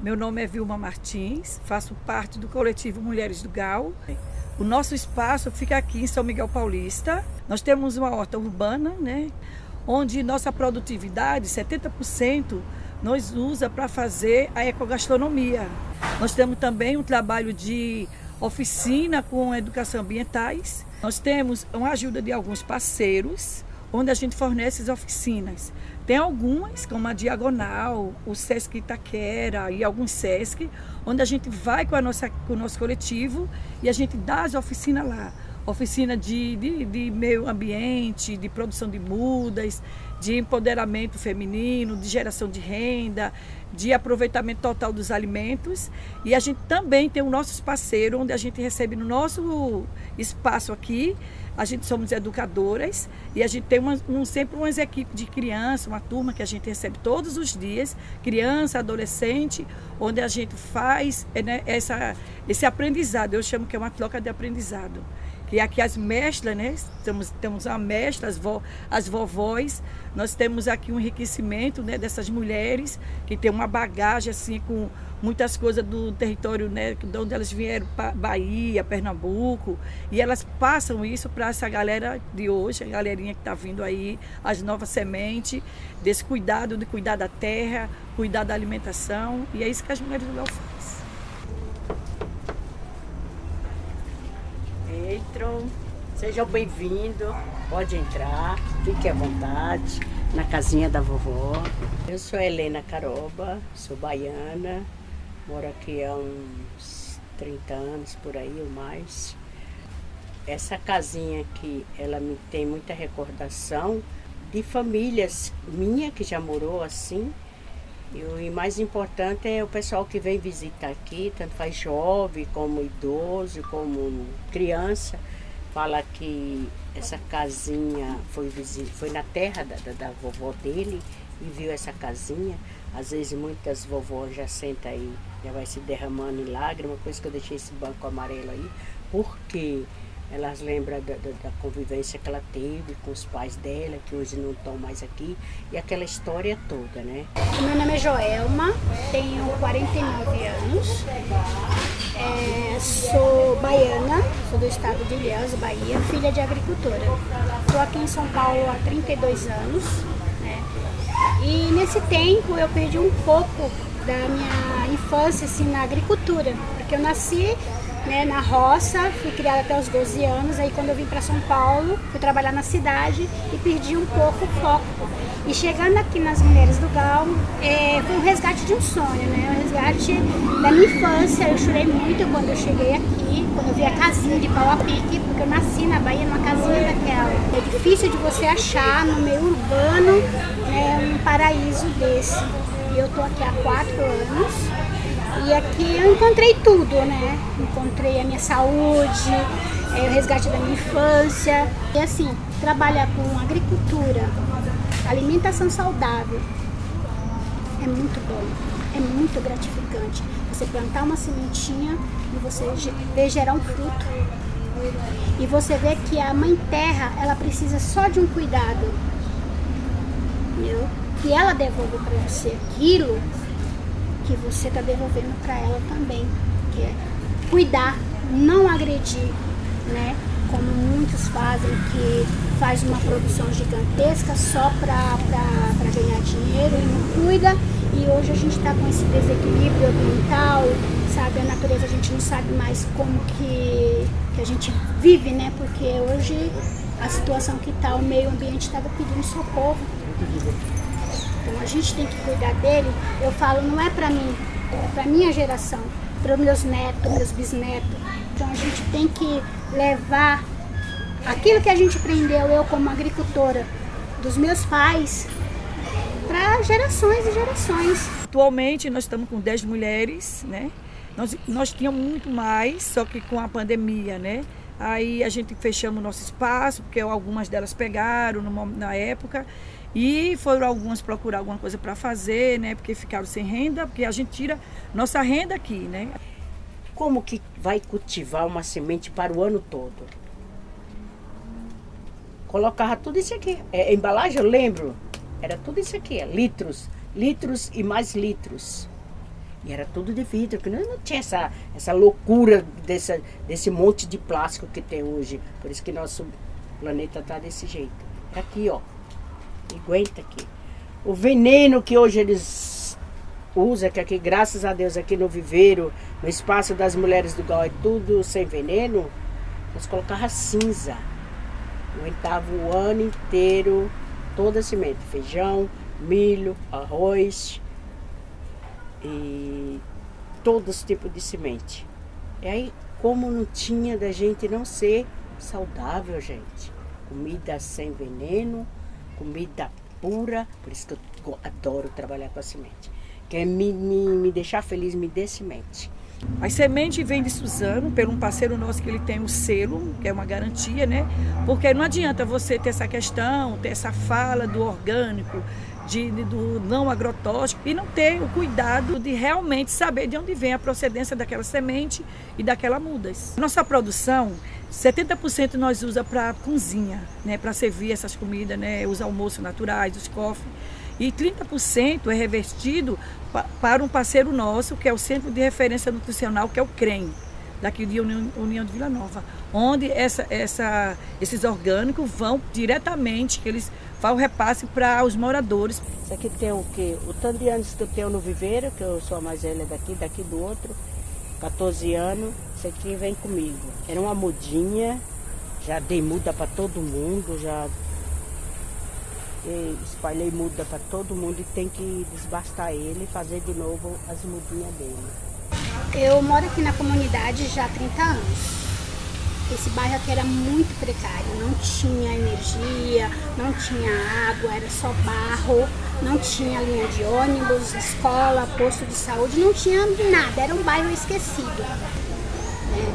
Meu nome é Vilma Martins, faço parte do coletivo Mulheres do Gal. O nosso espaço fica aqui em São Miguel Paulista. Nós temos uma horta urbana, né, onde nossa produtividade, 70%, nos usa para fazer a ecogastronomia. Nós temos também um trabalho de oficina com educação ambientais. Nós temos uma ajuda de alguns parceiros, onde a gente fornece as oficinas. Tem algumas, como a Diagonal, o Sesc Itaquera e alguns Sesc, onde a gente vai com, a nossa, com o nosso coletivo e a gente dá as oficinas lá. Oficina de, de, de meio ambiente, de produção de mudas, de empoderamento feminino, de geração de renda, de aproveitamento total dos alimentos. E a gente também tem o nosso parceiro, onde a gente recebe no nosso espaço aqui a gente somos educadoras e a gente tem uma, um, sempre umas equipes de criança, uma turma que a gente recebe todos os dias, criança, adolescente, onde a gente faz né, essa, esse aprendizado. Eu chamo que é uma troca de aprendizado que aqui as mestras, né? Temos, temos a mestra, as, vo, as vovós, nós temos aqui um enriquecimento né, dessas mulheres que tem uma bagagem assim com muitas coisas do território, né, de onde elas vieram, Bahia, Pernambuco, e elas passam isso para essa galera de hoje, a galerinha que está vindo aí, as novas sementes, desse cuidado de cuidar da terra, cuidar da alimentação, e é isso que as mulheres do Léo fazem. Entram, sejam bem-vindos, pode entrar, fique à vontade, na casinha da vovó. Eu sou Helena Caroba, sou baiana, Moro aqui há uns 30 anos por aí ou mais. Essa casinha aqui, ela me tem muita recordação de famílias minha que já morou assim. E o mais importante é o pessoal que vem visitar aqui, tanto faz jovem como idoso, como criança. Fala que essa casinha foi, foi na terra da, da, da vovó dele e viu essa casinha. Às vezes muitas vovós já sentam aí, já vai se derramando em lágrimas, isso que eu deixei esse banco amarelo aí, porque elas lembram da, da, da, convivência que ela teve com os pais dela, que hoje não estão mais aqui, e aquela história toda, né? Meu nome é Joelma, tenho 49 anos, é, sou baiana, sou do estado de Ilhéus, Bahia, filha de agricultora. Estou aqui em São Paulo há 32 anos, e nesse tempo eu perdi um pouco da minha infância assim, na agricultura, porque eu nasci né, na roça, fui criada até os 12 anos, aí quando eu vim para São Paulo, fui trabalhar na cidade e perdi um pouco o foco. E chegando aqui nas Mulheres do Gal, é, foi um resgate de um sonho, né? Um resgate da minha infância. Eu chorei muito quando eu cheguei aqui, quando eu vi a casinha de pau a pique, porque eu nasci na Bahia numa casinha daquela. É difícil de você achar no meio urbano né, um paraíso desse. E eu tô aqui há quatro anos. E aqui eu encontrei tudo, né? Encontrei a minha saúde, é, o resgate da minha infância. E assim, trabalhar com agricultura, alimentação saudável, é muito bom, é muito gratificante. Você plantar uma sementinha e você ver gerar um fruto. E você vê que a mãe terra, ela precisa só de um cuidado. Entendeu? Que ela devolva para você aquilo que você está devolvendo para ela também, que é cuidar, não agredir, né? Como muitos fazem, que faz uma produção gigantesca só para ganhar dinheiro e não cuida. E hoje a gente está com esse desequilíbrio ambiental, sabe? A natureza a gente não sabe mais como que, que a gente vive, né? Porque hoje a situação que está, o meio ambiente estava pedindo socorro. Então a gente tem que cuidar dele. Eu falo, não é para mim, é para minha geração, para meus netos, meus bisnetos. Então a gente tem que levar aquilo que a gente aprendeu, eu como agricultora, dos meus pais, para gerações e gerações. Atualmente nós estamos com 10 mulheres, né? Nós, nós tínhamos muito mais, só que com a pandemia, né? Aí a gente fechamos nosso espaço, porque algumas delas pegaram na época. E foram algumas procurar alguma coisa para fazer, né? Porque ficaram sem renda, porque a gente tira nossa renda aqui, né? Como que vai cultivar uma semente para o ano todo? Colocava tudo isso aqui. É, embalagem, eu lembro, era tudo isso aqui, é, litros, litros e mais litros. E era tudo de vidro, que não, não tinha essa, essa loucura dessa, desse monte de plástico que tem hoje. Por isso que nosso planeta está desse jeito. É aqui, ó. Aguenta aqui. O veneno que hoje eles usam, que aqui, graças a Deus, aqui no viveiro, no espaço das mulheres do Gal, é tudo sem veneno, nós colocava cinza. Aguentava o ano inteiro toda a semente, feijão, milho, arroz e todos os tipos de semente. E aí, como não tinha da gente não ser saudável, gente. Comida sem veneno, comida pura, por isso que eu adoro trabalhar com a semente. Quer me, me, me deixar feliz, me dê semente. A semente vem de Suzano, pelo um parceiro nosso que ele tem o selo, que é uma garantia, né? Porque não adianta você ter essa questão, ter essa fala do orgânico, de, do não agrotóxico e não ter o cuidado de realmente saber de onde vem a procedência daquela semente e daquela mudas. Nossa produção, 70% nós usa para cozinha, né? Para servir essas comidas, né? Os almoços naturais, os cofres e 30% é revestido para um parceiro nosso, que é o Centro de Referência Nutricional, que é o CREM, daqui de União de Vila Nova, onde essa, essa, esses orgânicos vão diretamente, que eles fazem o repasse para os moradores. Isso aqui tem o quê? O tanto de anos que eu tenho no viveiro, que eu sou a mais velha daqui, daqui do outro, 14 anos, isso aqui vem comigo. Era uma mudinha, já dei muda para todo mundo, já espalhei muda para todo mundo e tem que desbastar ele e fazer de novo as mudinhas dele. Eu moro aqui na comunidade já há 30 anos. Esse bairro aqui era muito precário, não tinha energia, não tinha água, era só barro, não tinha linha de ônibus, escola, posto de saúde, não tinha nada, era um bairro esquecido. Né?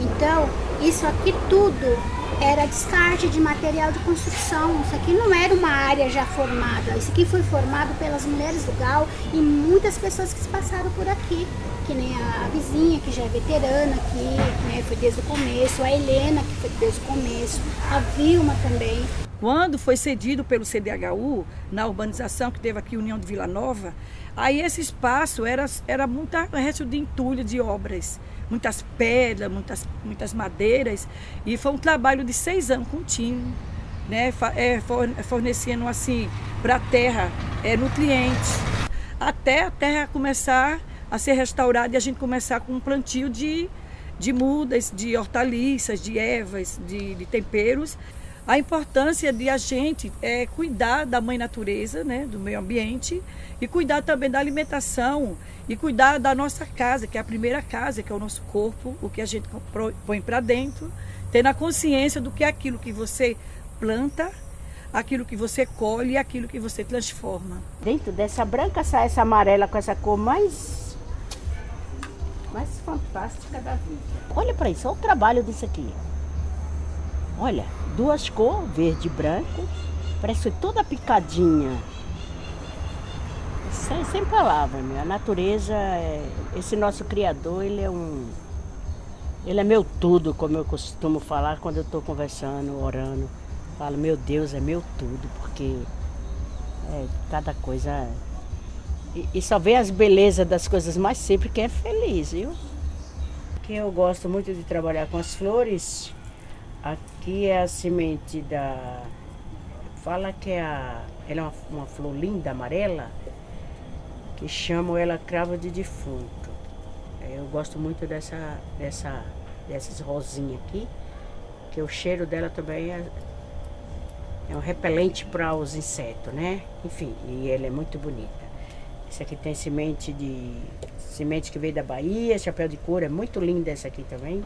Então, isso aqui tudo era descarte de material de construção. Isso aqui não era uma área já formada. Isso aqui foi formado pelas mulheres do Gal e muitas pessoas que passaram por aqui. Que nem a vizinha, que já é veterana aqui, né, foi desde o começo, a Helena, que foi desde o começo, a Vilma também. Quando foi cedido pelo CDHU, na urbanização que teve aqui União de Vila Nova, aí esse espaço era, era muita resto de entulho de obras muitas pedras, muitas, muitas madeiras. E foi um trabalho de seis anos contínuo, né? É, fornecendo assim para a terra é, nutrientes. Até a terra começar a ser restaurada e a gente começar com um plantio de, de mudas, de hortaliças, de ervas, de, de temperos a importância de a gente é, cuidar da mãe natureza, né, do meio ambiente, e cuidar também da alimentação e cuidar da nossa casa, que é a primeira casa, que é o nosso corpo, o que a gente põe para dentro, tendo a consciência do que é aquilo que você planta, aquilo que você colhe e aquilo que você transforma. Dentro dessa branca sai essa amarela com essa cor mais mais fantástica da vida. Olha para isso, olha o trabalho disso aqui. Olha, duas cores, verde e branco. Parece toda picadinha. Sem, sem palavras, meu. A natureza, é, esse nosso Criador, ele é um. Ele é meu tudo, como eu costumo falar quando eu estou conversando, orando. Falo, meu Deus, é meu tudo, porque é, cada coisa. E, e só vê as belezas das coisas mais simples que é feliz, viu? Que eu gosto muito de trabalhar com as flores. Aqui é a semente da. Fala que é a. Ela é uma, uma flor linda, amarela, que chamam ela cravo de defunto. Eu gosto muito dessa, dessa, dessas rosinhas aqui, que o cheiro dela também é, é um repelente para os insetos, né? Enfim, e ela é muito bonita. Essa aqui tem semente de. Semente que veio da Bahia, chapéu de couro, é muito linda essa aqui também.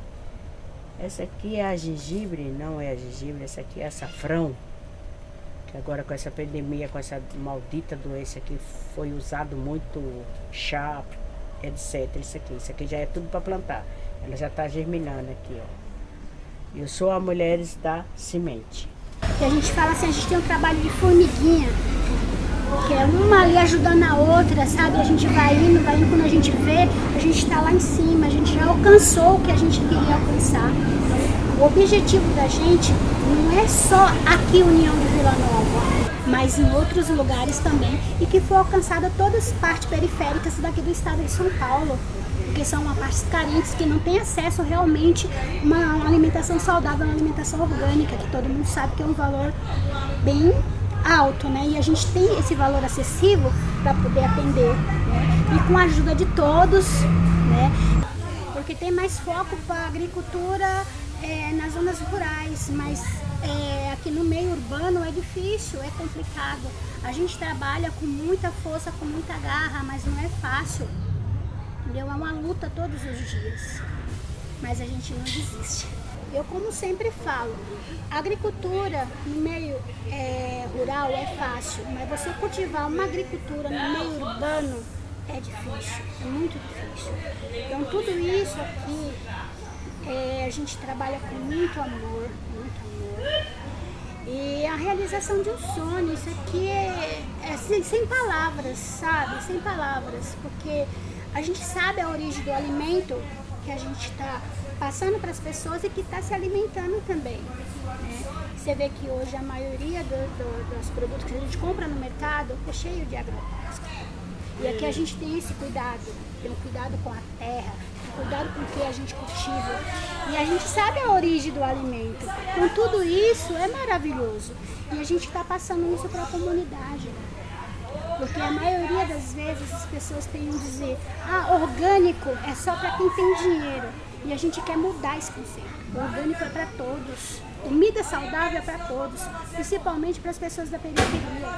Essa aqui é a gengibre, não é a gengibre, essa aqui é açafrão. Que agora com essa pandemia, com essa maldita doença aqui, foi usado muito chá, etc. Isso aqui, isso aqui já é tudo para plantar. Ela já está germinando aqui, ó. Eu sou a Mulheres da Semente. a gente fala assim, a gente tem um trabalho de formiguinha, uma ali ajudando a outra, sabe? A gente vai indo, vai indo, quando a gente vê, a gente está lá em cima, a gente já alcançou o que a gente queria alcançar. O objetivo da gente não é só aqui União de Vila Nova, mas em outros lugares também, e que for alcançada todas as partes periféricas daqui do estado de São Paulo porque são uma parte carentes que não tem acesso realmente a uma alimentação saudável, uma alimentação orgânica, que todo mundo sabe que é um valor bem alto, né? E a gente tem esse valor acessível para poder atender, né? E com a ajuda de todos, né? Porque tem mais foco para agricultura é, nas zonas rurais, mas é, aqui no meio urbano é difícil, é complicado. A gente trabalha com muita força, com muita garra, mas não é fácil. Entendeu? É uma luta todos os dias, mas a gente não desiste. Eu, como sempre falo, agricultura no meio é, rural é fácil, mas você cultivar uma agricultura no meio urbano é difícil, é muito difícil. Então, tudo isso aqui é, a gente trabalha com muito amor, muito amor. E a realização de um sonho, isso aqui é, é sem, sem palavras, sabe? Sem palavras, porque a gente sabe a origem do alimento que a gente está passando para as pessoas e que está se alimentando também. Né? Você vê que hoje a maioria do, do, dos produtos que a gente compra no mercado é cheio de agrotóxicos. E aqui a gente tem esse cuidado, tem um cuidado com a terra, um cuidado com o que a gente cultiva. E a gente sabe a origem do alimento. Então tudo isso é maravilhoso. E a gente está passando isso para a comunidade. Porque a maioria das vezes as pessoas têm um dizer, ah, orgânico é só para quem tem dinheiro. E a gente quer mudar esse conceito. Orgânico é para todos. Comida saudável é para todos, principalmente para as pessoas da periferia.